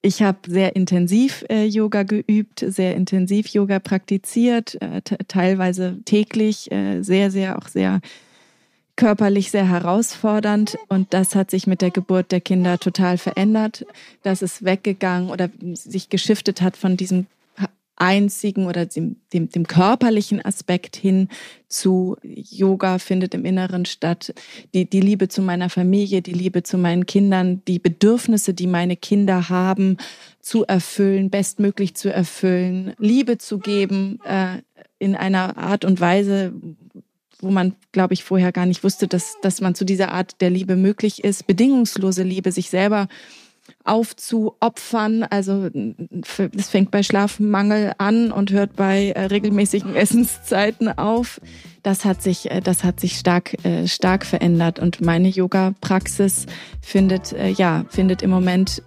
Ich habe sehr intensiv äh, Yoga geübt, sehr intensiv Yoga praktiziert, äh, teilweise täglich, äh, sehr, sehr, auch sehr körperlich sehr herausfordernd und das hat sich mit der Geburt der Kinder total verändert. Das ist weggegangen oder sich geschiftet hat von diesem einzigen oder dem, dem, dem körperlichen Aspekt hin zu Yoga findet im Inneren statt. Die, die Liebe zu meiner Familie, die Liebe zu meinen Kindern, die Bedürfnisse, die meine Kinder haben, zu erfüllen, bestmöglich zu erfüllen, Liebe zu geben äh, in einer Art und Weise, wo man, glaube ich, vorher gar nicht wusste, dass, dass man zu dieser Art der Liebe möglich ist. Bedingungslose Liebe, sich selber aufzuopfern. Also es fängt bei Schlafmangel an und hört bei äh, regelmäßigen Essenszeiten auf. Das hat sich, äh, das hat sich stark, äh, stark verändert und meine Yoga-Praxis findet, ja, findet im Moment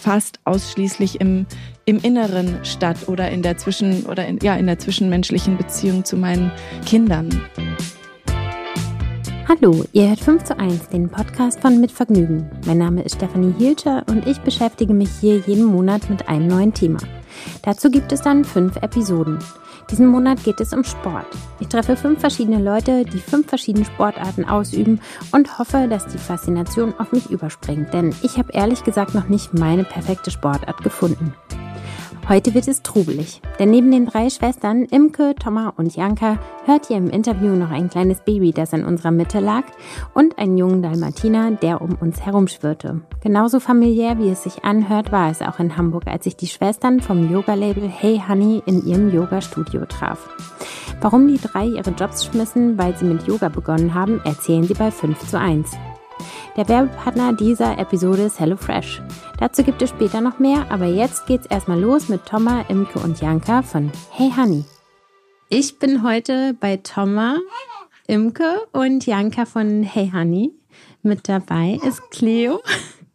fast ausschließlich im, im Inneren statt oder in der zwischen, oder in, ja, in der zwischenmenschlichen Beziehung zu meinen Kindern. Hallo, ihr hört 5 zu 1, den Podcast von Mit Vergnügen. Mein Name ist Stefanie Hielscher und ich beschäftige mich hier jeden Monat mit einem neuen Thema. Dazu gibt es dann fünf Episoden. Diesen Monat geht es um Sport. Ich treffe fünf verschiedene Leute, die fünf verschiedene Sportarten ausüben und hoffe, dass die Faszination auf mich überspringt, denn ich habe ehrlich gesagt noch nicht meine perfekte Sportart gefunden. Heute wird es trubelig, denn neben den drei Schwestern Imke, Thomas und Janka hört ihr im Interview noch ein kleines Baby, das in unserer Mitte lag und einen jungen Dalmatiner, der um uns herumschwirrte. Genauso familiär, wie es sich anhört, war es auch in Hamburg, als ich die Schwestern vom Yoga-Label Hey Honey in ihrem Yoga-Studio traf. Warum die drei ihre Jobs schmissen, weil sie mit Yoga begonnen haben, erzählen sie bei 5 zu 1. Der Werbepartner dieser Episode ist HelloFresh. Dazu gibt es später noch mehr, aber jetzt geht's erstmal los mit Thomas, Imke und Janka von Hey Honey. Ich bin heute bei Thomas, Imke und Janka von Hey Honey. Mit dabei ist Cleo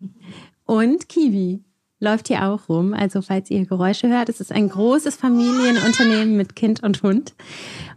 und Kiwi. Läuft hier auch rum. Also falls ihr Geräusche hört, es ist ein großes Familienunternehmen mit Kind und Hund.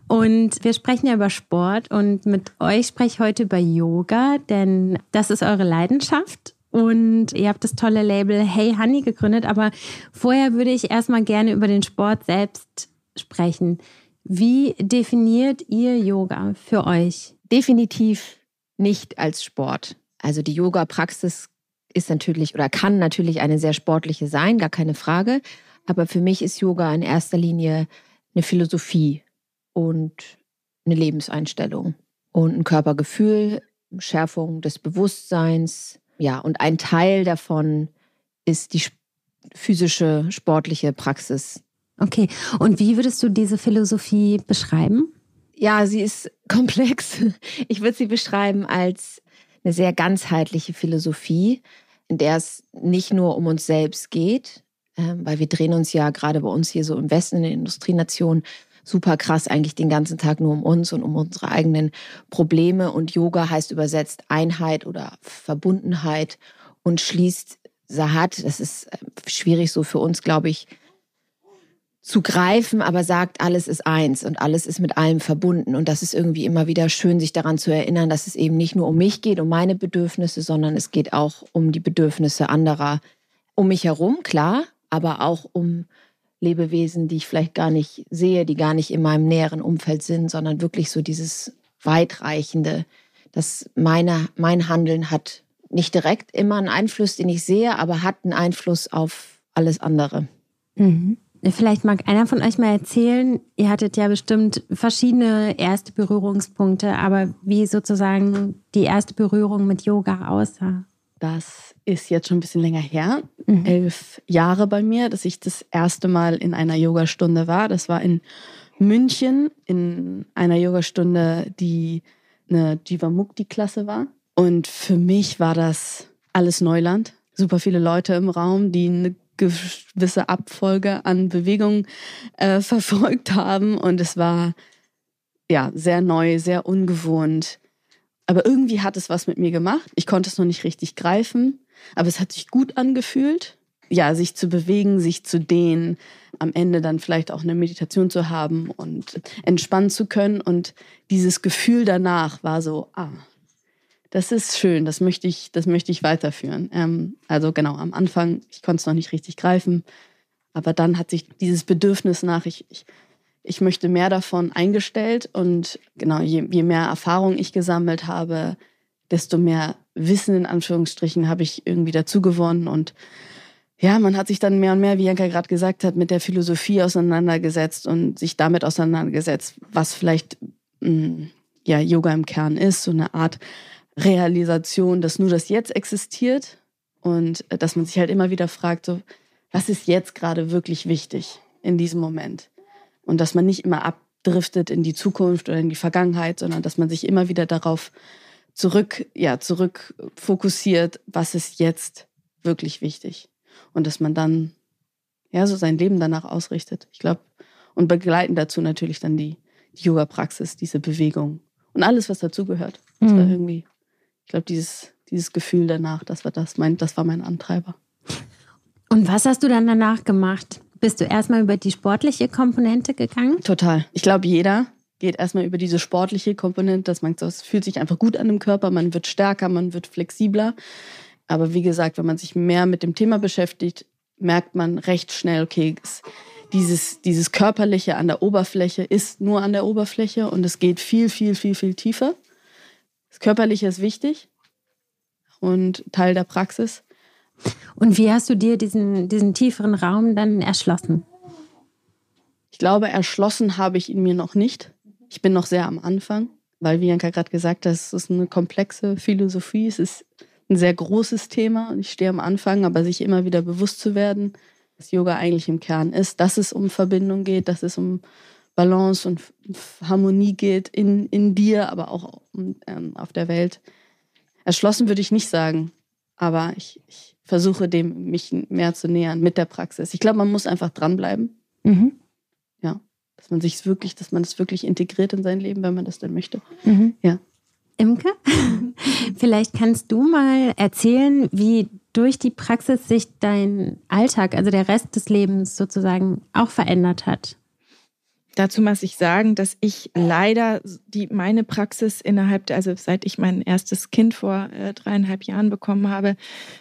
Und wir sprechen ja über Sport und mit euch spreche ich heute über Yoga, denn das ist eure Leidenschaft. Und ihr habt das tolle Label Hey Honey gegründet, aber vorher würde ich erstmal gerne über den Sport selbst sprechen. Wie definiert ihr Yoga für euch? Definitiv nicht als Sport. Also die Yoga-Praxis ist natürlich oder kann natürlich eine sehr sportliche sein, gar keine Frage. Aber für mich ist Yoga in erster Linie eine Philosophie und eine Lebenseinstellung und ein Körpergefühl, Schärfung des Bewusstseins. Ja, und ein Teil davon ist die physische, sportliche Praxis. Okay, und wie würdest du diese Philosophie beschreiben? Ja, sie ist komplex. Ich würde sie beschreiben als eine sehr ganzheitliche Philosophie, in der es nicht nur um uns selbst geht, ähm, weil wir drehen uns ja gerade bei uns hier so im Westen in den Industrienationen super krass eigentlich den ganzen Tag nur um uns und um unsere eigenen Probleme. Und Yoga heißt übersetzt Einheit oder Verbundenheit und schließt Sahat, das ist äh, schwierig so für uns, glaube ich, zu greifen, aber sagt, alles ist eins und alles ist mit allem verbunden. Und das ist irgendwie immer wieder schön, sich daran zu erinnern, dass es eben nicht nur um mich geht, um meine Bedürfnisse, sondern es geht auch um die Bedürfnisse anderer um mich herum, klar, aber auch um Lebewesen, die ich vielleicht gar nicht sehe, die gar nicht in meinem näheren Umfeld sind, sondern wirklich so dieses weitreichende, dass meine, mein Handeln hat nicht direkt immer einen Einfluss, den ich sehe, aber hat einen Einfluss auf alles andere. Mhm. Vielleicht mag einer von euch mal erzählen, ihr hattet ja bestimmt verschiedene erste Berührungspunkte, aber wie sozusagen die erste Berührung mit Yoga aussah. Das ist jetzt schon ein bisschen länger her, mhm. elf Jahre bei mir, dass ich das erste Mal in einer Yogastunde war. Das war in München in einer Yogastunde, die eine Jivamukti-Klasse war. Und für mich war das alles Neuland. Super viele Leute im Raum, die eine gewisse Abfolge an Bewegungen äh, verfolgt haben. Und es war ja sehr neu, sehr ungewohnt. Aber irgendwie hat es was mit mir gemacht. Ich konnte es noch nicht richtig greifen, aber es hat sich gut angefühlt. Ja, sich zu bewegen, sich zu dehnen, am Ende dann vielleicht auch eine Meditation zu haben und entspannen zu können. Und dieses Gefühl danach war so, ah, das ist schön, das möchte ich, das möchte ich weiterführen. Ähm, also genau, am Anfang, ich konnte es noch nicht richtig greifen, aber dann hat sich dieses Bedürfnis nach, ich, ich, ich möchte mehr davon eingestellt und genau, je, je mehr Erfahrung ich gesammelt habe, desto mehr Wissen in Anführungsstrichen habe ich irgendwie dazu gewonnen und ja, man hat sich dann mehr und mehr, wie Janka gerade gesagt hat, mit der Philosophie auseinandergesetzt und sich damit auseinandergesetzt, was vielleicht mh, mm, ja Yoga im Kern ist, so eine Art Realisation, dass nur das Jetzt existiert und äh, dass man sich halt immer wieder fragt, so was ist jetzt gerade wirklich wichtig in diesem Moment und dass man nicht immer abdriftet in die Zukunft oder in die Vergangenheit, sondern dass man sich immer wieder darauf zurück, ja, zurück fokussiert, was ist jetzt wirklich wichtig und dass man dann ja so sein Leben danach ausrichtet. Ich glaube, und begleiten dazu natürlich dann die, die Yoga-Praxis, diese Bewegung und alles, was dazugehört. Das war irgendwie, ich glaube, dieses, dieses Gefühl danach, das war das, mein, das war mein Antreiber. Und was hast du dann danach gemacht? Bist du erstmal über die sportliche Komponente gegangen? Total. Ich glaube, jeder geht erstmal über diese sportliche Komponente, dass man es fühlt sich einfach gut an dem Körper, man wird stärker, man wird flexibler. Aber wie gesagt, wenn man sich mehr mit dem Thema beschäftigt, merkt man recht schnell, okay, es, dieses, dieses Körperliche an der Oberfläche ist nur an der Oberfläche und es geht viel, viel, viel, viel tiefer. Das Körperliche ist wichtig und Teil der Praxis. Und wie hast du dir diesen, diesen tieferen Raum dann erschlossen? Ich glaube, erschlossen habe ich ihn mir noch nicht. Ich bin noch sehr am Anfang, weil, wie Janka gerade gesagt hat, es ist eine komplexe Philosophie. Es ist ein sehr großes Thema und ich stehe am Anfang, aber sich immer wieder bewusst zu werden, was Yoga eigentlich im Kern ist, dass es um Verbindung geht, dass es um Balance und Harmonie geht in, in dir, aber auch um, ähm, auf der Welt. Erschlossen würde ich nicht sagen, aber ich, ich versuche dem mich mehr zu nähern mit der Praxis. Ich glaube, man muss einfach dranbleiben. Mhm. Ja, dass man sich wirklich, dass man es wirklich integriert in sein Leben, wenn man das denn möchte. Mhm. Ja. Imke, vielleicht kannst du mal erzählen, wie durch die Praxis sich dein Alltag, also der Rest des Lebens sozusagen auch verändert hat. Dazu muss ich sagen, dass ich leider die, meine Praxis innerhalb, der, also seit ich mein erstes Kind vor äh, dreieinhalb Jahren bekommen habe,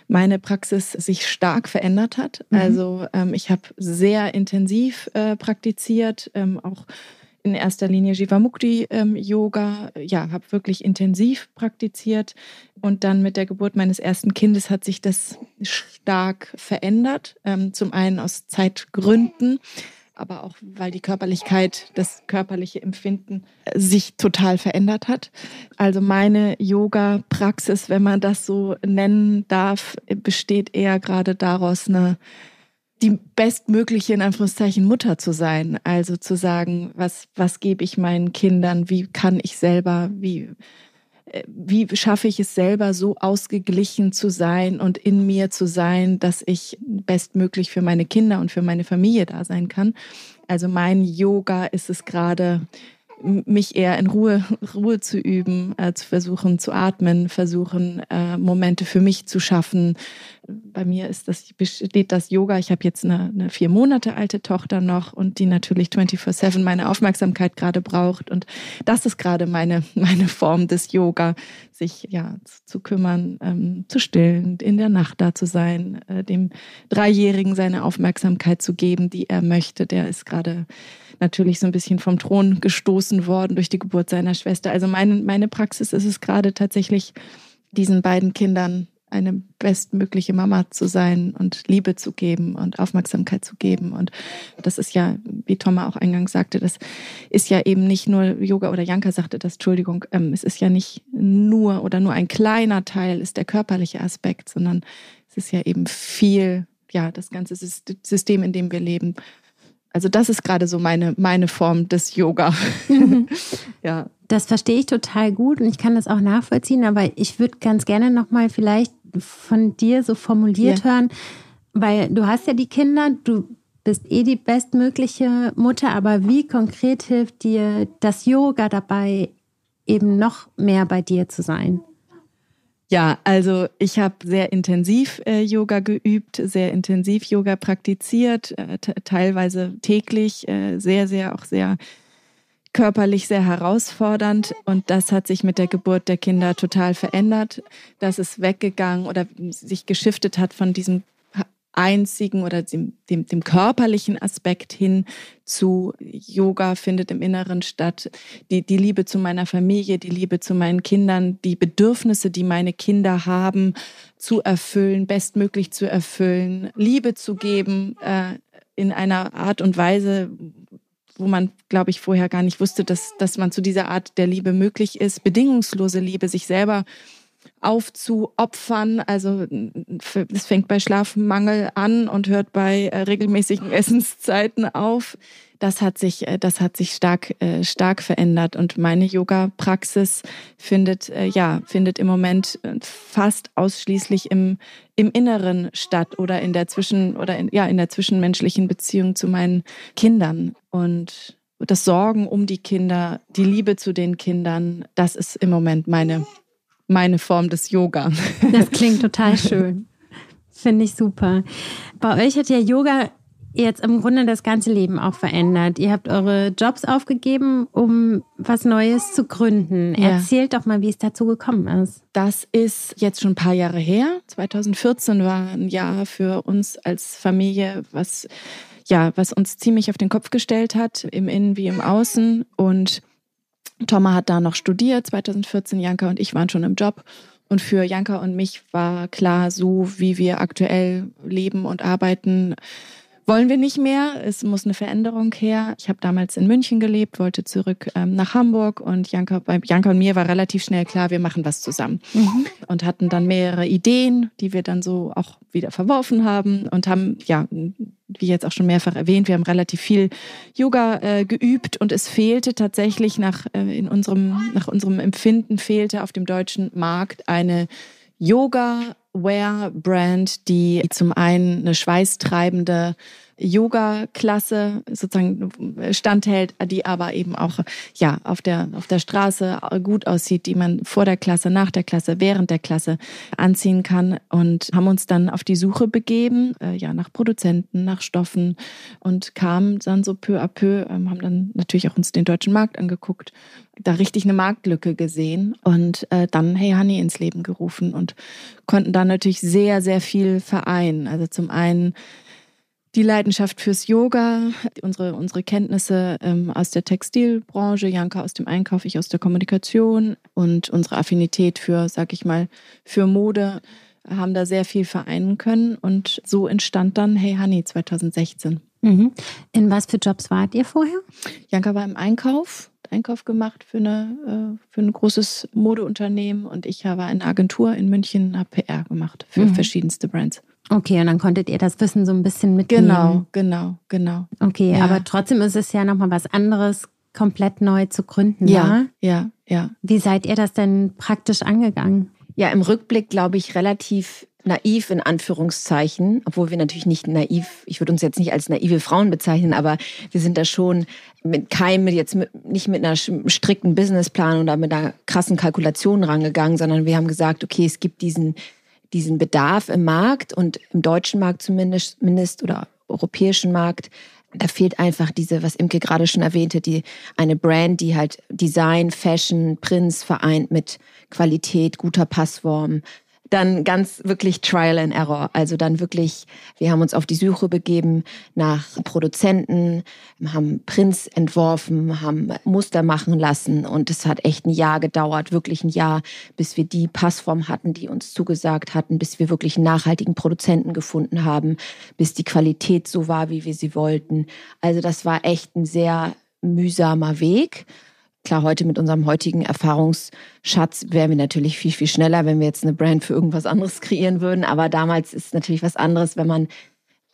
meine Praxis sich stark verändert hat. Mhm. Also ähm, ich habe sehr intensiv äh, praktiziert, ähm, auch in erster Linie Jivamukti ähm, Yoga, ja, habe wirklich intensiv praktiziert und dann mit der Geburt meines ersten Kindes hat sich das stark verändert. Ähm, zum einen aus Zeitgründen, aber auch weil die Körperlichkeit, das körperliche Empfinden äh, sich total verändert hat. Also meine Yoga-Praxis, wenn man das so nennen darf, besteht eher gerade daraus, eine die bestmögliche, in Anführungszeichen, Mutter zu sein. Also zu sagen, was, was gebe ich meinen Kindern? Wie kann ich selber, wie, wie schaffe ich es selber so ausgeglichen zu sein und in mir zu sein, dass ich bestmöglich für meine Kinder und für meine Familie da sein kann? Also mein Yoga ist es gerade, mich eher in Ruhe, Ruhe zu üben, äh, zu versuchen zu atmen, versuchen äh, Momente für mich zu schaffen. Bei mir ist das, besteht das Yoga. Ich habe jetzt eine, eine, vier Monate alte Tochter noch und die natürlich 24-7 meine Aufmerksamkeit gerade braucht. Und das ist gerade meine, meine Form des Yoga, sich ja zu kümmern, ähm, zu stillen, in der Nacht da zu sein, äh, dem Dreijährigen seine Aufmerksamkeit zu geben, die er möchte. Der ist gerade natürlich so ein bisschen vom Thron gestoßen worden durch die Geburt seiner Schwester. Also meine, meine Praxis ist es gerade tatsächlich, diesen beiden Kindern eine bestmögliche Mama zu sein und Liebe zu geben und Aufmerksamkeit zu geben. Und das ist ja, wie Thomas auch eingangs sagte, das ist ja eben nicht nur Yoga oder Janka sagte das, Entschuldigung, ähm, es ist ja nicht nur oder nur ein kleiner Teil ist der körperliche Aspekt, sondern es ist ja eben viel, ja, das ganze System, in dem wir leben, also das ist gerade so meine, meine Form des Yoga. Mhm. ja. Das verstehe ich total gut und ich kann das auch nachvollziehen, aber ich würde ganz gerne nochmal vielleicht von dir so formuliert ja. hören, weil du hast ja die Kinder, du bist eh die bestmögliche Mutter, aber wie konkret hilft dir das Yoga dabei, eben noch mehr bei dir zu sein? Ja, also ich habe sehr intensiv äh, Yoga geübt, sehr intensiv Yoga praktiziert, äh, teilweise täglich, äh, sehr, sehr, auch sehr körperlich sehr herausfordernd und das hat sich mit der Geburt der Kinder total verändert. Das ist weggegangen oder sich geschiftet hat von diesem einzigen oder dem, dem, dem körperlichen Aspekt hin zu Yoga findet im Inneren statt. Die, die Liebe zu meiner Familie, die Liebe zu meinen Kindern, die Bedürfnisse, die meine Kinder haben, zu erfüllen, bestmöglich zu erfüllen, Liebe zu geben äh, in einer Art und Weise, wo man, glaube ich, vorher gar nicht wusste, dass, dass man zu dieser Art der Liebe möglich ist. Bedingungslose Liebe, sich selber aufzuopfern. Also es fängt bei Schlafmangel an und hört bei äh, regelmäßigen Essenszeiten auf. Das hat sich, äh, das hat sich stark, äh, stark verändert. Und meine Yoga-Praxis findet, ja, findet im Moment fast ausschließlich im, im Inneren statt oder in der zwischen, oder in, ja, in der zwischenmenschlichen Beziehung zu meinen Kindern. Und das Sorgen um die Kinder, die Liebe zu den Kindern, das ist im Moment meine meine Form des Yoga. Das klingt total schön. Finde ich super. Bei euch hat ja Yoga jetzt im Grunde das ganze Leben auch verändert. Ihr habt eure Jobs aufgegeben, um was Neues zu gründen. Ja. Erzählt doch mal, wie es dazu gekommen ist. Das ist jetzt schon ein paar Jahre her. 2014 war ein Jahr für uns als Familie, was ja, was uns ziemlich auf den Kopf gestellt hat, im Innen wie im Außen und Thomas hat da noch studiert, 2014. Janka und ich waren schon im Job. Und für Janka und mich war klar, so wie wir aktuell leben und arbeiten, wollen wir nicht mehr. Es muss eine Veränderung her. Ich habe damals in München gelebt, wollte zurück ähm, nach Hamburg und Janka, bei Janka und mir war relativ schnell klar, wir machen was zusammen. Mhm. Und hatten dann mehrere Ideen, die wir dann so auch wieder verworfen haben und haben, ja, wie jetzt auch schon mehrfach erwähnt, wir haben relativ viel Yoga äh, geübt und es fehlte tatsächlich nach, äh, in unserem, nach unserem Empfinden fehlte auf dem deutschen Markt eine Yoga-Wear-Brand, die zum einen eine schweißtreibende Yoga-Klasse sozusagen standhält, die aber eben auch ja auf der auf der Straße gut aussieht, die man vor der Klasse, nach der Klasse, während der Klasse anziehen kann und haben uns dann auf die Suche begeben, äh, ja nach Produzenten, nach Stoffen und kamen dann so peu à peu, ähm, haben dann natürlich auch uns den deutschen Markt angeguckt, da richtig eine Marktlücke gesehen und äh, dann Hey Honey ins Leben gerufen und konnten dann natürlich sehr sehr viel vereinen. Also zum einen die Leidenschaft fürs Yoga, unsere, unsere Kenntnisse ähm, aus der Textilbranche, Janka aus dem Einkauf, ich aus der Kommunikation und unsere Affinität für, sag ich mal, für Mode haben da sehr viel vereinen können und so entstand dann Hey Honey 2016. Mhm. In was für Jobs wart ihr vorher? Janka war im Einkauf, Einkauf gemacht für, eine, äh, für ein großes Modeunternehmen und ich habe eine Agentur in München, habe PR gemacht für mhm. verschiedenste Brands. Okay, und dann konntet ihr das Wissen so ein bisschen mitnehmen. Genau, genau, genau. Okay, ja. aber trotzdem ist es ja nochmal was anderes, komplett neu zu gründen. Ja, ja, ja. Wie seid ihr das denn praktisch angegangen? Ja, im Rückblick glaube ich relativ naiv in Anführungszeichen, obwohl wir natürlich nicht naiv, ich würde uns jetzt nicht als naive Frauen bezeichnen, aber wir sind da schon mit keinem, jetzt mit, nicht mit einer strikten Businessplan oder mit einer krassen Kalkulation rangegangen, sondern wir haben gesagt, okay, es gibt diesen diesen Bedarf im Markt und im deutschen Markt zumindest mindest, oder europäischen Markt, da fehlt einfach diese, was Imke gerade schon erwähnte, die eine Brand, die halt Design, Fashion, Prints vereint mit Qualität, guter Passform, dann ganz wirklich Trial and Error. Also dann wirklich, wir haben uns auf die Suche begeben nach Produzenten, haben Prints entworfen, haben Muster machen lassen und es hat echt ein Jahr gedauert, wirklich ein Jahr, bis wir die Passform hatten, die uns zugesagt hatten, bis wir wirklich einen nachhaltigen Produzenten gefunden haben, bis die Qualität so war, wie wir sie wollten. Also das war echt ein sehr mühsamer Weg. Klar, heute mit unserem heutigen Erfahrungsschatz wären wir natürlich viel, viel schneller, wenn wir jetzt eine Brand für irgendwas anderes kreieren würden. Aber damals ist natürlich was anderes, wenn man,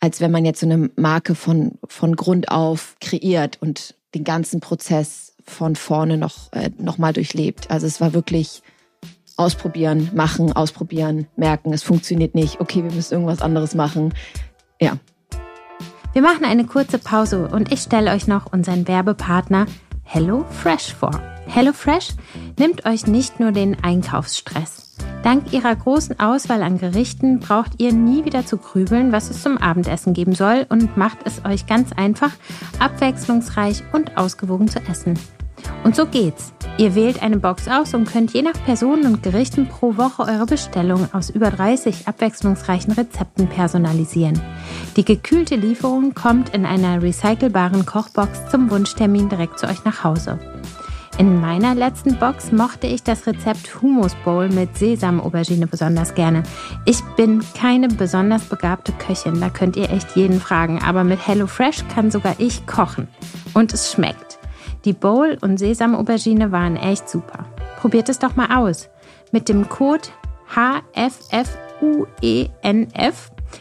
als wenn man jetzt so eine Marke von, von Grund auf kreiert und den ganzen Prozess von vorne noch, äh, noch mal durchlebt. Also es war wirklich ausprobieren, machen, ausprobieren, merken, es funktioniert nicht. Okay, wir müssen irgendwas anderes machen. Ja. Wir machen eine kurze Pause und ich stelle euch noch unseren Werbepartner HelloFresh vor. HelloFresh nimmt euch nicht nur den Einkaufsstress. Dank ihrer großen Auswahl an Gerichten braucht ihr nie wieder zu grübeln, was es zum Abendessen geben soll und macht es euch ganz einfach, abwechslungsreich und ausgewogen zu essen. Und so geht's. Ihr wählt eine Box aus und könnt je nach Personen und Gerichten pro Woche eure Bestellung aus über 30 abwechslungsreichen Rezepten personalisieren. Die gekühlte Lieferung kommt in einer recycelbaren Kochbox zum Wunschtermin direkt zu euch nach Hause. In meiner letzten Box mochte ich das Rezept Hummus Bowl mit Sesam-Aubergine besonders gerne. Ich bin keine besonders begabte Köchin, da könnt ihr echt jeden fragen, aber mit HelloFresh kann sogar ich kochen. Und es schmeckt. Die Bowl und Sesam-Aubergine waren echt super. Probiert es doch mal aus. Mit dem Code HFFUENF, e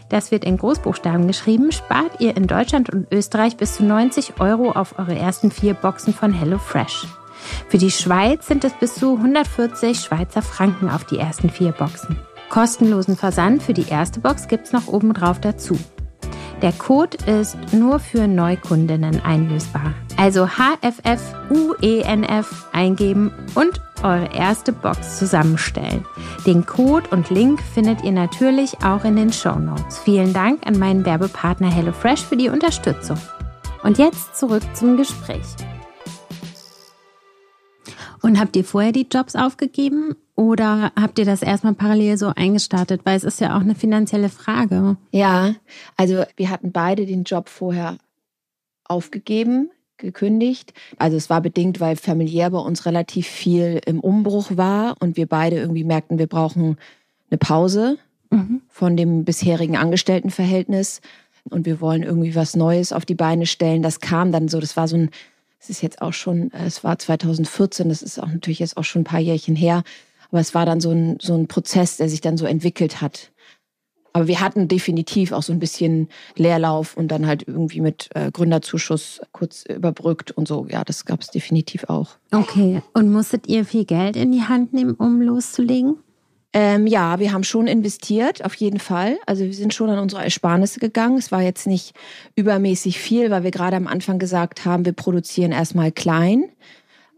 das wird in Großbuchstaben geschrieben, spart ihr in Deutschland und Österreich bis zu 90 Euro auf eure ersten vier Boxen von HelloFresh. Für die Schweiz sind es bis zu 140 Schweizer Franken auf die ersten vier Boxen. Kostenlosen Versand für die erste Box gibt es noch obendrauf dazu. Der Code ist nur für Neukundinnen einlösbar. Also HFFUENF e eingeben und eure erste Box zusammenstellen. Den Code und Link findet ihr natürlich auch in den Show Notes. Vielen Dank an meinen Werbepartner HelloFresh für die Unterstützung. Und jetzt zurück zum Gespräch. Und habt ihr vorher die Jobs aufgegeben oder habt ihr das erstmal parallel so eingestartet? Weil es ist ja auch eine finanzielle Frage. Ja, also wir hatten beide den Job vorher aufgegeben, gekündigt. Also es war bedingt, weil familiär bei uns relativ viel im Umbruch war und wir beide irgendwie merkten, wir brauchen eine Pause mhm. von dem bisherigen Angestelltenverhältnis und wir wollen irgendwie was Neues auf die Beine stellen. Das kam dann so, das war so ein es ist jetzt auch schon, äh, es war 2014, das ist auch natürlich jetzt auch schon ein paar Jährchen her, aber es war dann so ein, so ein Prozess, der sich dann so entwickelt hat. Aber wir hatten definitiv auch so ein bisschen Leerlauf und dann halt irgendwie mit äh, Gründerzuschuss kurz überbrückt und so. Ja, das gab es definitiv auch. Okay. Und musstet ihr viel Geld in die Hand nehmen, um loszulegen? Ähm, ja, wir haben schon investiert, auf jeden Fall. Also wir sind schon an unsere Ersparnisse gegangen. Es war jetzt nicht übermäßig viel, weil wir gerade am Anfang gesagt haben, wir produzieren erstmal klein.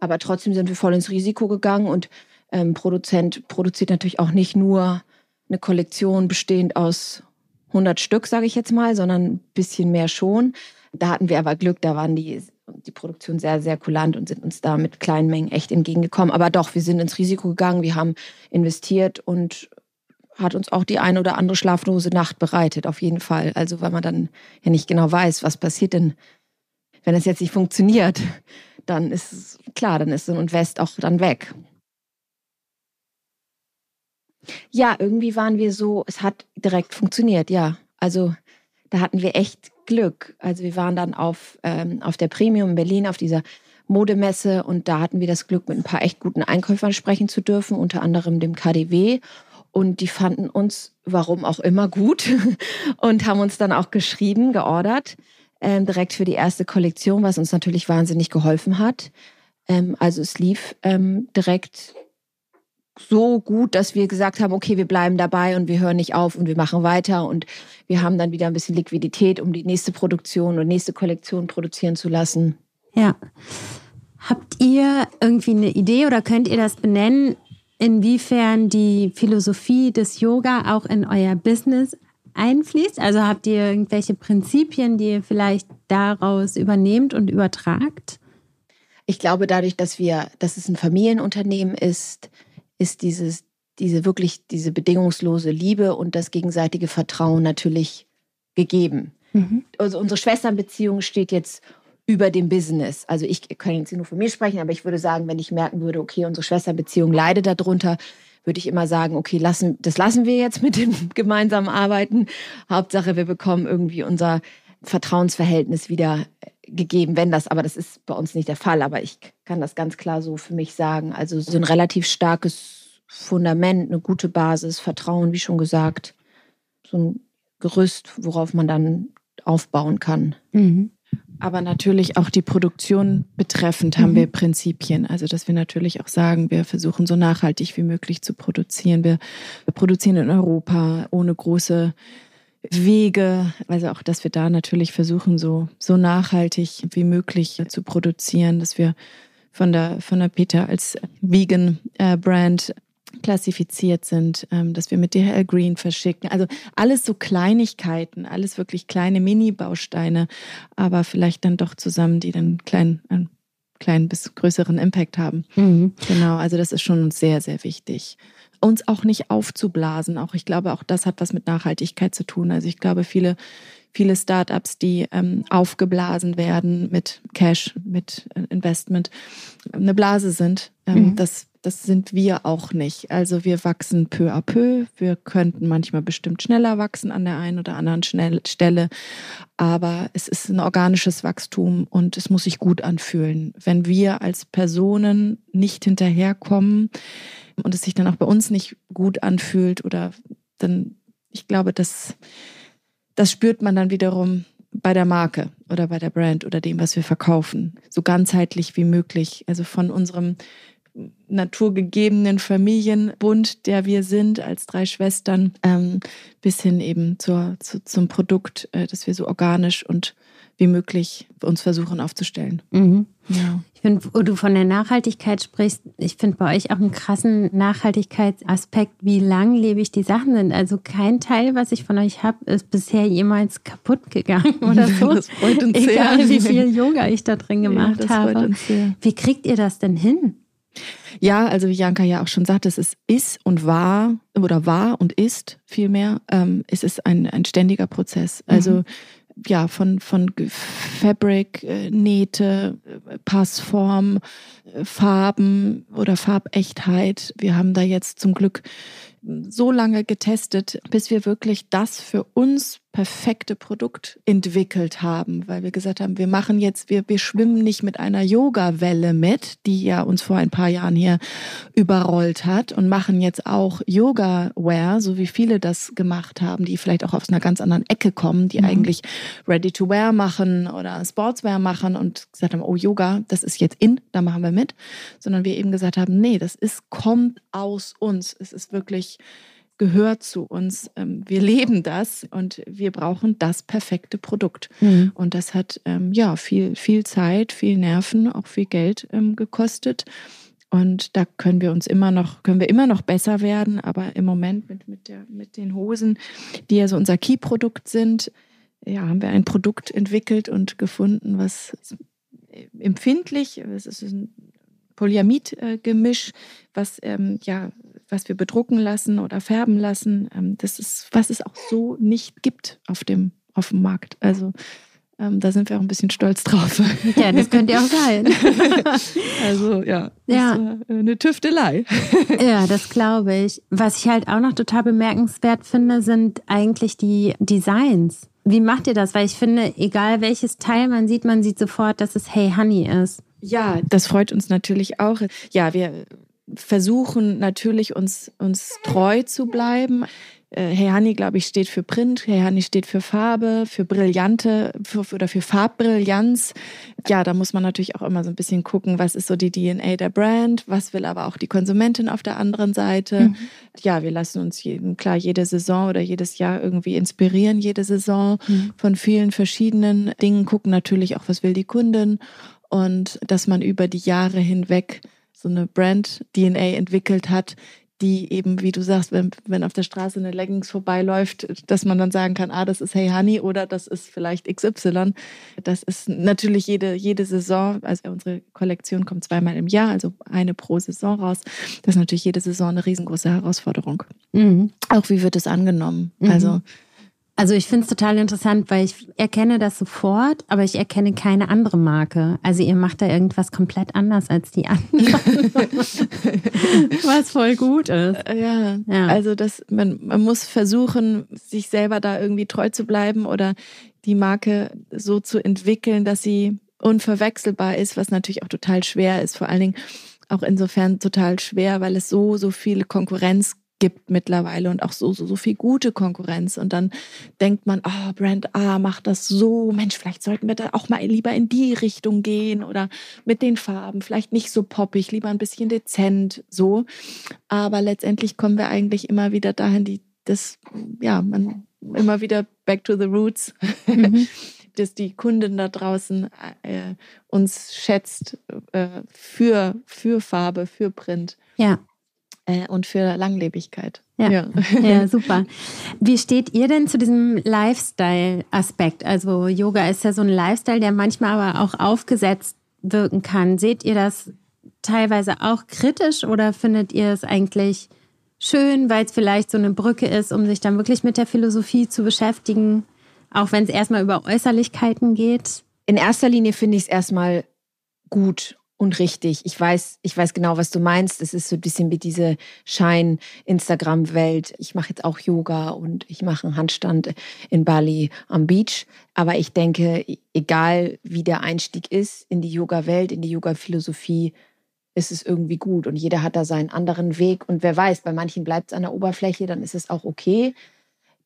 Aber trotzdem sind wir voll ins Risiko gegangen und ähm, Produzent produziert natürlich auch nicht nur eine Kollektion bestehend aus 100 Stück, sage ich jetzt mal, sondern ein bisschen mehr schon. Da hatten wir aber Glück, da waren die die Produktion sehr, sehr kulant und sind uns da mit kleinen Mengen echt entgegengekommen. Aber doch, wir sind ins Risiko gegangen, wir haben investiert und hat uns auch die eine oder andere schlaflose Nacht bereitet, auf jeden Fall. Also, weil man dann ja nicht genau weiß, was passiert denn, wenn es jetzt nicht funktioniert, dann ist es klar, dann ist so ein Invest auch dann weg. Ja, irgendwie waren wir so, es hat direkt funktioniert, ja. Also, da hatten wir echt Glück. Also wir waren dann auf, ähm, auf der Premium in Berlin, auf dieser Modemesse und da hatten wir das Glück, mit ein paar echt guten Einkäufern sprechen zu dürfen, unter anderem dem KDW. Und die fanden uns, warum auch immer, gut und haben uns dann auch geschrieben, geordert, ähm, direkt für die erste Kollektion, was uns natürlich wahnsinnig geholfen hat. Ähm, also es lief ähm, direkt so gut, dass wir gesagt haben, okay, wir bleiben dabei und wir hören nicht auf und wir machen weiter und wir haben dann wieder ein bisschen Liquidität, um die nächste Produktion und nächste Kollektion produzieren zu lassen. Ja. Habt ihr irgendwie eine Idee oder könnt ihr das benennen, inwiefern die Philosophie des Yoga auch in euer Business einfließt? Also habt ihr irgendwelche Prinzipien, die ihr vielleicht daraus übernehmt und übertragt? Ich glaube, dadurch, dass wir, dass es ein Familienunternehmen ist, ist dieses, diese wirklich, diese bedingungslose Liebe und das gegenseitige Vertrauen natürlich gegeben. Mhm. Also unsere Schwesternbeziehung steht jetzt über dem Business. Also ich kann jetzt nur von mir sprechen, aber ich würde sagen, wenn ich merken würde, okay, unsere Schwesternbeziehung leidet darunter, würde ich immer sagen, okay, lassen, das lassen wir jetzt mit dem gemeinsamen Arbeiten. Hauptsache, wir bekommen irgendwie unser Vertrauensverhältnis wieder gegeben, wenn das, aber das ist bei uns nicht der Fall. Aber ich kann das ganz klar so für mich sagen. Also so ein relativ starkes Fundament, eine gute Basis, Vertrauen, wie schon gesagt, so ein Gerüst, worauf man dann aufbauen kann. Mhm. Aber natürlich auch die Produktion betreffend haben mhm. wir Prinzipien. Also, dass wir natürlich auch sagen, wir versuchen so nachhaltig wie möglich zu produzieren. Wir, wir produzieren in Europa ohne große Wege, also auch, dass wir da natürlich versuchen, so, so nachhaltig wie möglich zu produzieren, dass wir von der, von der Peter als Vegan äh, Brand klassifiziert sind, ähm, dass wir mit DHL Green verschicken. Also alles so Kleinigkeiten, alles wirklich kleine Mini-Bausteine, aber vielleicht dann doch zusammen, die dann klein, ein kleinen bis größeren Impact haben. Mhm. Genau, also das ist schon sehr, sehr wichtig. Uns auch nicht aufzublasen. Auch ich glaube, auch das hat was mit Nachhaltigkeit zu tun. Also ich glaube, viele viele Startups, die ähm, aufgeblasen werden mit Cash, mit äh, Investment, eine Blase sind. Ähm, mhm. Das das sind wir auch nicht. Also wir wachsen peu à peu. Wir könnten manchmal bestimmt schneller wachsen an der einen oder anderen Stelle. Aber es ist ein organisches Wachstum und es muss sich gut anfühlen. Wenn wir als Personen nicht hinterherkommen und es sich dann auch bei uns nicht gut anfühlt oder dann, ich glaube, das, das spürt man dann wiederum bei der Marke oder bei der Brand oder dem, was wir verkaufen. So ganzheitlich wie möglich. Also von unserem naturgegebenen Familienbund, der wir sind als drei Schwestern, ähm, bis hin eben zur, zu, zum Produkt, äh, dass wir so organisch und wie möglich uns versuchen aufzustellen. Mhm. Ja. Ich finde, wo du von der Nachhaltigkeit sprichst, ich finde bei euch auch einen krassen Nachhaltigkeitsaspekt, wie langlebig die Sachen sind. Also kein Teil, was ich von euch habe, ist bisher jemals kaputt gegangen oder so. Das freut uns Egal, sehr. wie viel Yoga ich da drin gemacht ja, habe. Wie kriegt ihr das denn hin? Ja, also wie Janka ja auch schon sagt, es ist, ist und war oder war und ist vielmehr, ähm, es ist ein, ein ständiger Prozess. Also mhm. Ja, von, von Fabric, äh, Nähte, Passform, äh, Farben oder Farbechtheit. Wir haben da jetzt zum Glück so lange getestet, bis wir wirklich das für uns perfekte Produkt entwickelt haben, weil wir gesagt haben, wir machen jetzt, wir, wir schwimmen nicht mit einer Yoga-Welle mit, die ja uns vor ein paar Jahren hier überrollt hat und machen jetzt auch Yoga-Wear, so wie viele das gemacht haben, die vielleicht auch aus einer ganz anderen Ecke kommen, die mhm. eigentlich Ready-to-Wear machen oder Sportswear machen und gesagt haben, oh Yoga, das ist jetzt in, da machen wir mit, sondern wir eben gesagt haben, nee, das ist, kommt aus uns. Es ist wirklich gehört zu uns. Ähm, wir leben das und wir brauchen das perfekte Produkt. Mhm. Und das hat ähm, ja viel, viel Zeit, viel Nerven, auch viel Geld ähm, gekostet. Und da können wir uns immer noch, können wir immer noch besser werden. Aber im Moment mit, mit, der, mit den Hosen, die ja so unser Key-Produkt sind, ja, haben wir ein Produkt entwickelt und gefunden, was empfindlich, es ist ein Polyamid-Gemisch, was ähm, ja was wir bedrucken lassen oder färben lassen. Ähm, das ist, was es auch so nicht gibt auf dem, auf dem Markt. Also ähm, da sind wir auch ein bisschen stolz drauf. Ja, das könnte ja auch sein. also ja, ja. eine Tüftelei. Ja, das glaube ich. Was ich halt auch noch total bemerkenswert finde, sind eigentlich die Designs. Wie macht ihr das? Weil ich finde, egal welches Teil man sieht, man sieht sofort, dass es Hey Honey ist. Ja, das freut uns natürlich auch. Ja, wir versuchen natürlich uns, uns treu zu bleiben. Äh, Hey Honey, glaube ich, steht für Print. Hey Honey steht für Farbe, für Brillante für, oder für Farbbrillanz. Ja, da muss man natürlich auch immer so ein bisschen gucken, was ist so die DNA der Brand, was will aber auch die Konsumentin auf der anderen Seite. Mhm. Ja, wir lassen uns jeden, klar jede Saison oder jedes Jahr irgendwie inspirieren, jede Saison mhm. von vielen verschiedenen Dingen, gucken natürlich auch, was will die Kundin und dass man über die Jahre hinweg so eine Brand-DNA entwickelt hat, die eben, wie du sagst, wenn, wenn auf der Straße eine Leggings vorbeiläuft, dass man dann sagen kann, ah, das ist Hey Honey oder das ist vielleicht XY. Das ist natürlich jede, jede Saison, also unsere Kollektion kommt zweimal im Jahr, also eine pro Saison raus. Das ist natürlich jede Saison eine riesengroße Herausforderung. Mhm. Auch wie wird es angenommen? Mhm. Also also ich finde es total interessant, weil ich erkenne das sofort, aber ich erkenne keine andere Marke. Also ihr macht da irgendwas komplett anders als die anderen. Was voll gut ist. Äh, ja, ja. also das, man, man muss versuchen, sich selber da irgendwie treu zu bleiben oder die Marke so zu entwickeln, dass sie unverwechselbar ist, was natürlich auch total schwer ist. Vor allen Dingen auch insofern total schwer, weil es so, so viel Konkurrenz gibt mittlerweile und auch so, so, so viel gute Konkurrenz. Und dann denkt man, oh, Brand A macht das so, Mensch, vielleicht sollten wir da auch mal lieber in die Richtung gehen oder mit den Farben, vielleicht nicht so poppig, lieber ein bisschen dezent, so. Aber letztendlich kommen wir eigentlich immer wieder dahin, die, das, ja, man immer wieder back to the roots. Mhm. dass die Kundin da draußen äh, uns schätzt äh, für, für Farbe, für Print. Ja und für Langlebigkeit. Ja. ja. ja, super. Wie steht ihr denn zu diesem Lifestyle-Aspekt? Also Yoga ist ja so ein Lifestyle, der manchmal aber auch aufgesetzt wirken kann. Seht ihr das teilweise auch kritisch oder findet ihr es eigentlich schön, weil es vielleicht so eine Brücke ist, um sich dann wirklich mit der Philosophie zu beschäftigen, auch wenn es erstmal über Äußerlichkeiten geht? In erster Linie finde ich es erstmal gut und richtig. Ich weiß, ich weiß genau, was du meinst. Es ist so ein bisschen wie diese Schein-Instagram-Welt. Ich mache jetzt auch Yoga und ich mache einen Handstand in Bali am Beach. Aber ich denke, egal wie der Einstieg ist in die Yoga-Welt, in die Yoga-Philosophie, ist es irgendwie gut. Und jeder hat da seinen anderen Weg. Und wer weiß, bei manchen bleibt es an der Oberfläche, dann ist es auch okay.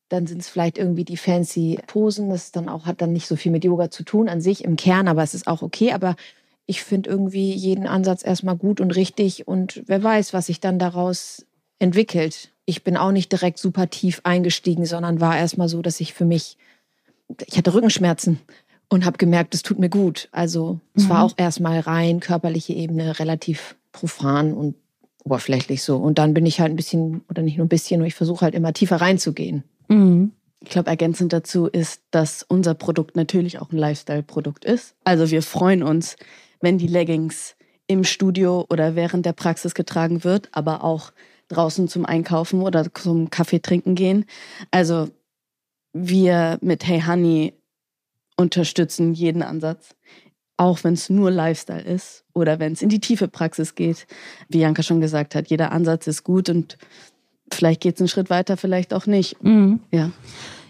Dann sind es vielleicht irgendwie die fancy Posen. Das dann auch, hat dann nicht so viel mit Yoga zu tun an sich im Kern, aber es ist auch okay. Aber ich finde irgendwie jeden Ansatz erstmal gut und richtig und wer weiß, was sich dann daraus entwickelt. Ich bin auch nicht direkt super tief eingestiegen, sondern war erstmal so, dass ich für mich, ich hatte Rückenschmerzen und habe gemerkt, es tut mir gut. Also es mhm. war auch erstmal rein körperliche Ebene, relativ profan und oberflächlich so. Und dann bin ich halt ein bisschen, oder nicht nur ein bisschen, nur ich versuche halt immer tiefer reinzugehen. Mhm. Ich glaube, ergänzend dazu ist, dass unser Produkt natürlich auch ein Lifestyle-Produkt ist. Also wir freuen uns, wenn die Leggings im Studio oder während der Praxis getragen wird, aber auch draußen zum Einkaufen oder zum Kaffee trinken gehen. Also wir mit Hey Honey unterstützen jeden Ansatz, auch wenn es nur Lifestyle ist oder wenn es in die tiefe Praxis geht. Wie Janka schon gesagt hat, jeder Ansatz ist gut und vielleicht geht es einen Schritt weiter, vielleicht auch nicht. Mhm. Ja.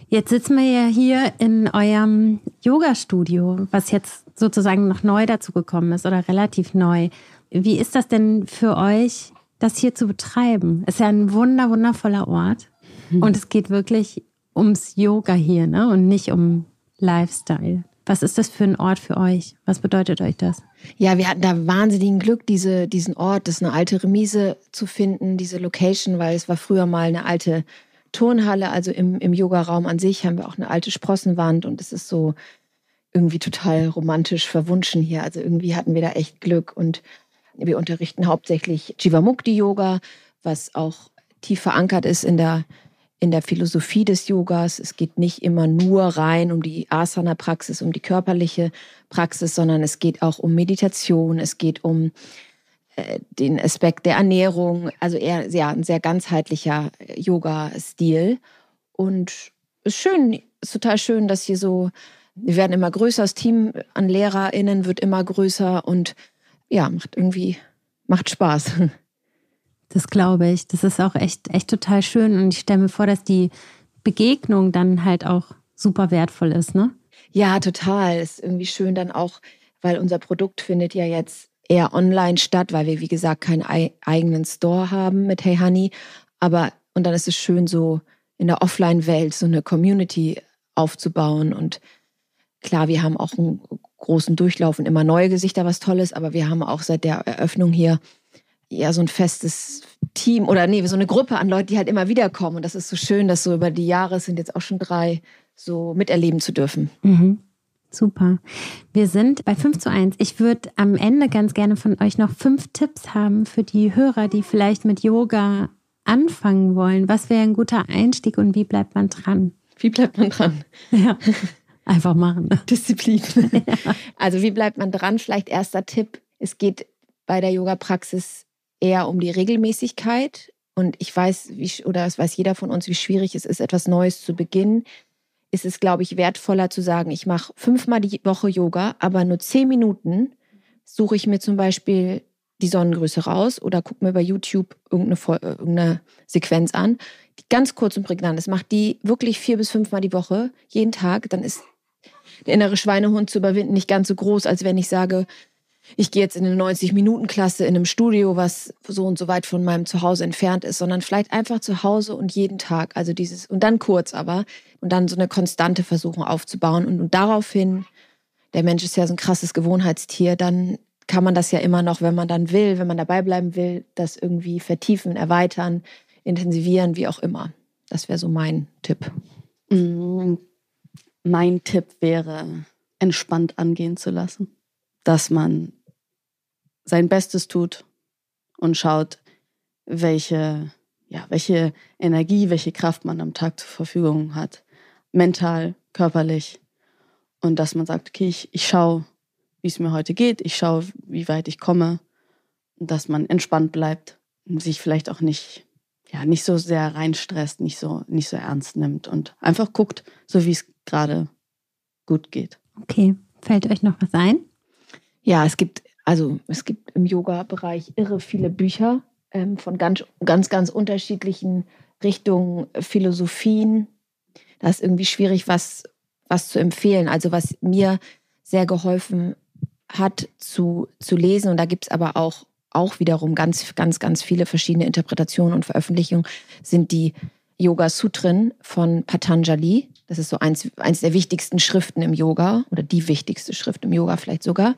Jetzt sitzen wir ja hier in eurem Yoga-Studio, was jetzt sozusagen noch neu dazu gekommen ist oder relativ neu. Wie ist das denn für euch, das hier zu betreiben? Es ist ja ein wunder, wundervoller Ort. Mhm. Und es geht wirklich ums Yoga hier, ne? Und nicht um Lifestyle. Was ist das für ein Ort für euch? Was bedeutet euch das? Ja, wir hatten da wahnsinnigen Glück, diese, diesen Ort, das ist eine alte Remise zu finden, diese Location, weil es war früher mal eine alte Turnhalle, also im, im Yoga-Raum an sich haben wir auch eine alte Sprossenwand und es ist so irgendwie total romantisch verwunschen hier. Also irgendwie hatten wir da echt Glück und wir unterrichten hauptsächlich Jivamukti-Yoga, was auch tief verankert ist in der, in der Philosophie des Yogas. Es geht nicht immer nur rein um die Asana-Praxis, um die körperliche Praxis, sondern es geht auch um Meditation, es geht um äh, den Aspekt der Ernährung, also eher ja, ein sehr ganzheitlicher Yoga-Stil. Und es ist schön, ist total schön, dass hier so, wir werden immer größer, das Team an LehrerInnen wird immer größer und ja, macht irgendwie, macht Spaß. Das glaube ich. Das ist auch echt, echt total schön. Und ich stelle mir vor, dass die Begegnung dann halt auch super wertvoll ist, ne? Ja, total. Ist irgendwie schön dann auch, weil unser Produkt findet ja jetzt eher online statt, weil wir, wie gesagt, keinen eigenen Store haben mit Hey Honey. Aber, und dann ist es schön, so in der Offline-Welt so eine Community aufzubauen. Und klar, wir haben auch einen großen Durchlauf und immer neue Gesichter, was toll ist, aber wir haben auch seit der Eröffnung hier ja so ein festes Team oder nee, so eine Gruppe an Leuten, die halt immer wieder kommen. Und das ist so schön, dass so über die Jahre, es sind jetzt auch schon drei, so miterleben zu dürfen. Mhm. Super. Wir sind bei 5 zu 1. Ich würde am Ende ganz gerne von euch noch fünf Tipps haben für die Hörer, die vielleicht mit Yoga anfangen wollen. Was wäre ein guter Einstieg und wie bleibt man dran? Wie bleibt man dran? Ja. Einfach machen. Disziplin. Ja. Also wie bleibt man dran? Vielleicht erster Tipp. Es geht bei der Yoga-Praxis eher um die Regelmäßigkeit. Und ich weiß, wie, oder es weiß jeder von uns, wie schwierig es ist, etwas Neues zu beginnen ist es, glaube ich, wertvoller zu sagen, ich mache fünfmal die Woche Yoga, aber nur zehn Minuten suche ich mir zum Beispiel die Sonnengröße raus oder gucke mir bei YouTube irgendeine, äh, irgendeine Sequenz an, die ganz kurz und prägnant ist. Macht die wirklich vier bis fünfmal die Woche, jeden Tag, dann ist der innere Schweinehund zu überwinden nicht ganz so groß, als wenn ich sage, ich gehe jetzt in eine 90-Minuten-Klasse in einem Studio, was so und so weit von meinem Zuhause entfernt ist, sondern vielleicht einfach zu Hause und jeden Tag. Also dieses, und dann kurz aber, und dann so eine konstante versuchen aufzubauen. Und, und daraufhin, der Mensch ist ja so ein krasses Gewohnheitstier, dann kann man das ja immer noch, wenn man dann will, wenn man dabei bleiben will, das irgendwie vertiefen, erweitern, intensivieren, wie auch immer. Das wäre so mein Tipp. Mm, mein Tipp wäre, entspannt angehen zu lassen dass man sein Bestes tut und schaut, welche, ja, welche Energie, welche Kraft man am Tag zur Verfügung hat. Mental, körperlich. Und dass man sagt, okay, ich, ich schaue, wie es mir heute geht. Ich schaue, wie weit ich komme, dass man entspannt bleibt und sich vielleicht auch nicht, ja, nicht so sehr reinstresst, nicht so, nicht so ernst nimmt und einfach guckt, so wie es gerade gut geht. Okay, fällt euch noch was ein? Ja, es gibt, also es gibt im Yoga-Bereich irre viele Bücher ähm, von ganz, ganz, ganz unterschiedlichen Richtungen, Philosophien. Da ist irgendwie schwierig, was, was zu empfehlen. Also was mir sehr geholfen hat zu, zu lesen, und da gibt es aber auch, auch wiederum ganz, ganz, ganz viele verschiedene Interpretationen und Veröffentlichungen, sind die Yoga Sutren von Patanjali. Das ist so eins, eins der wichtigsten Schriften im Yoga oder die wichtigste Schrift im Yoga vielleicht sogar.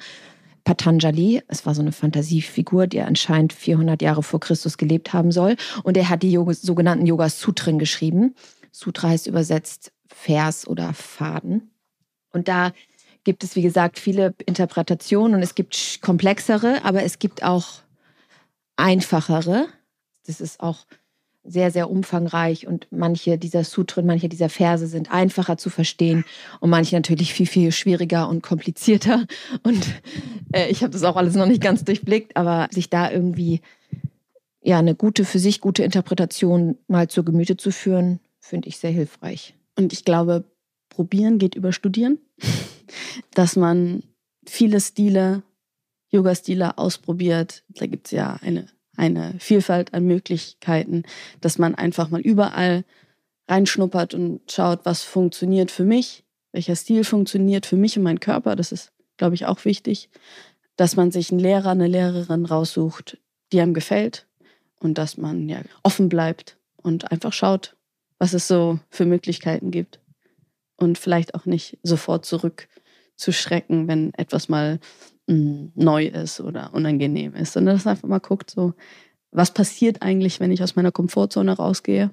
Patanjali, es war so eine Fantasiefigur, die anscheinend 400 Jahre vor Christus gelebt haben soll. Und er hat die Yoga, sogenannten Yoga Sutren geschrieben. Sutra heißt übersetzt Vers oder Faden. Und da gibt es, wie gesagt, viele Interpretationen und es gibt komplexere, aber es gibt auch einfachere. Das ist auch sehr, sehr umfangreich und manche dieser Sutren, manche dieser Verse sind einfacher zu verstehen und manche natürlich viel, viel schwieriger und komplizierter. Und äh, ich habe das auch alles noch nicht ganz durchblickt, aber sich da irgendwie ja eine gute, für sich gute Interpretation mal zur Gemüte zu führen, finde ich sehr hilfreich. Und ich glaube, probieren geht über studieren, dass man viele Stile, Yoga-Stile ausprobiert. Da gibt es ja eine eine Vielfalt an Möglichkeiten, dass man einfach mal überall reinschnuppert und schaut, was funktioniert für mich, welcher Stil funktioniert für mich und meinen Körper. Das ist, glaube ich, auch wichtig, dass man sich einen Lehrer, eine Lehrerin raussucht, die einem gefällt und dass man ja offen bleibt und einfach schaut, was es so für Möglichkeiten gibt und vielleicht auch nicht sofort zurückzuschrecken, wenn etwas mal neu ist oder unangenehm ist, sondern dass einfach mal guckt, so, was passiert eigentlich, wenn ich aus meiner Komfortzone rausgehe?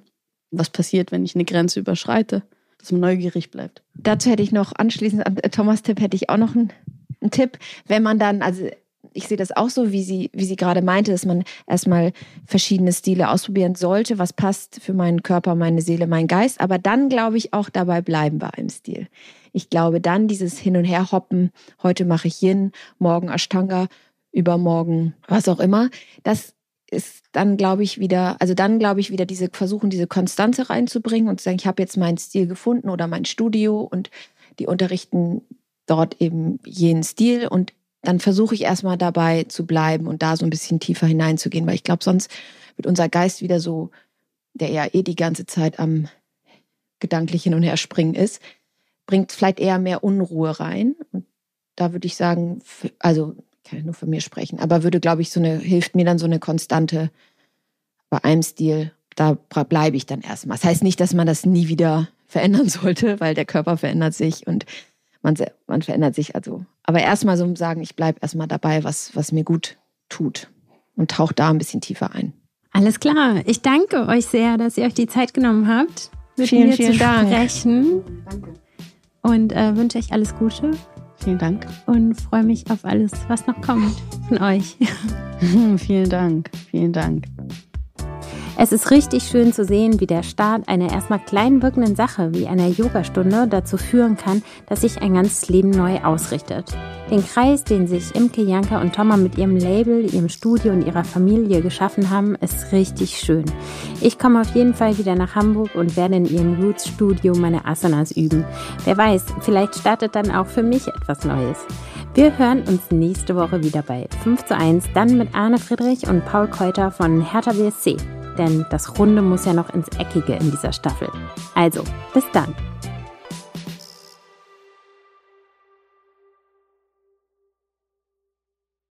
Was passiert, wenn ich eine Grenze überschreite? Dass man neugierig bleibt. Dazu hätte ich noch anschließend an Thomas Tipp hätte ich auch noch einen, einen Tipp, wenn man dann, also ich sehe das auch so, wie sie, wie sie gerade meinte, dass man erstmal verschiedene Stile ausprobieren sollte, was passt für meinen Körper, meine Seele, meinen Geist, aber dann glaube ich auch dabei bleiben bei einem Stil. Ich glaube dann dieses Hin und Her hoppen, heute mache ich Yin, morgen Ashtanga, übermorgen was auch immer, das ist dann glaube ich wieder, also dann glaube ich wieder diese versuchen diese Konstanze reinzubringen und zu sagen, ich habe jetzt meinen Stil gefunden oder mein Studio und die unterrichten dort eben jenen Stil und dann versuche ich erstmal dabei zu bleiben und da so ein bisschen tiefer hineinzugehen, weil ich glaube, sonst wird unser Geist wieder so, der ja eh die ganze Zeit am gedanklich hin und her springen ist, bringt vielleicht eher mehr Unruhe rein. Und da würde ich sagen, also kann ich nur von mir sprechen, aber würde, glaube ich, so eine, hilft mir dann so eine Konstante bei einem Stil, da bleibe ich dann erstmal. Das heißt nicht, dass man das nie wieder verändern sollte, weil der Körper verändert sich und man, man verändert sich also. Aber erstmal so sagen, ich bleibe erstmal dabei, was, was mir gut tut und tauche da ein bisschen tiefer ein. Alles klar. Ich danke euch sehr, dass ihr euch die Zeit genommen habt, mit vielen, mir vielen zu Dank. sprechen. Danke. Und äh, wünsche euch alles Gute. Vielen Dank. Und freue mich auf alles, was noch kommt von euch. vielen Dank. Vielen Dank. Es ist richtig schön zu sehen, wie der Start einer erstmal klein wirkenden Sache wie einer Yogastunde dazu führen kann, dass sich ein ganzes Leben neu ausrichtet. Den Kreis, den sich Imke, Janka und Thomas mit ihrem Label, ihrem Studio und ihrer Familie geschaffen haben, ist richtig schön. Ich komme auf jeden Fall wieder nach Hamburg und werde in ihrem Roots Studio meine Asanas üben. Wer weiß, vielleicht startet dann auch für mich etwas Neues. Wir hören uns nächste Woche wieder bei 5 zu 1, dann mit Arne Friedrich und Paul Keuter von Hertha BSC denn das Runde muss ja noch ins Eckige in dieser Staffel. Also, bis dann.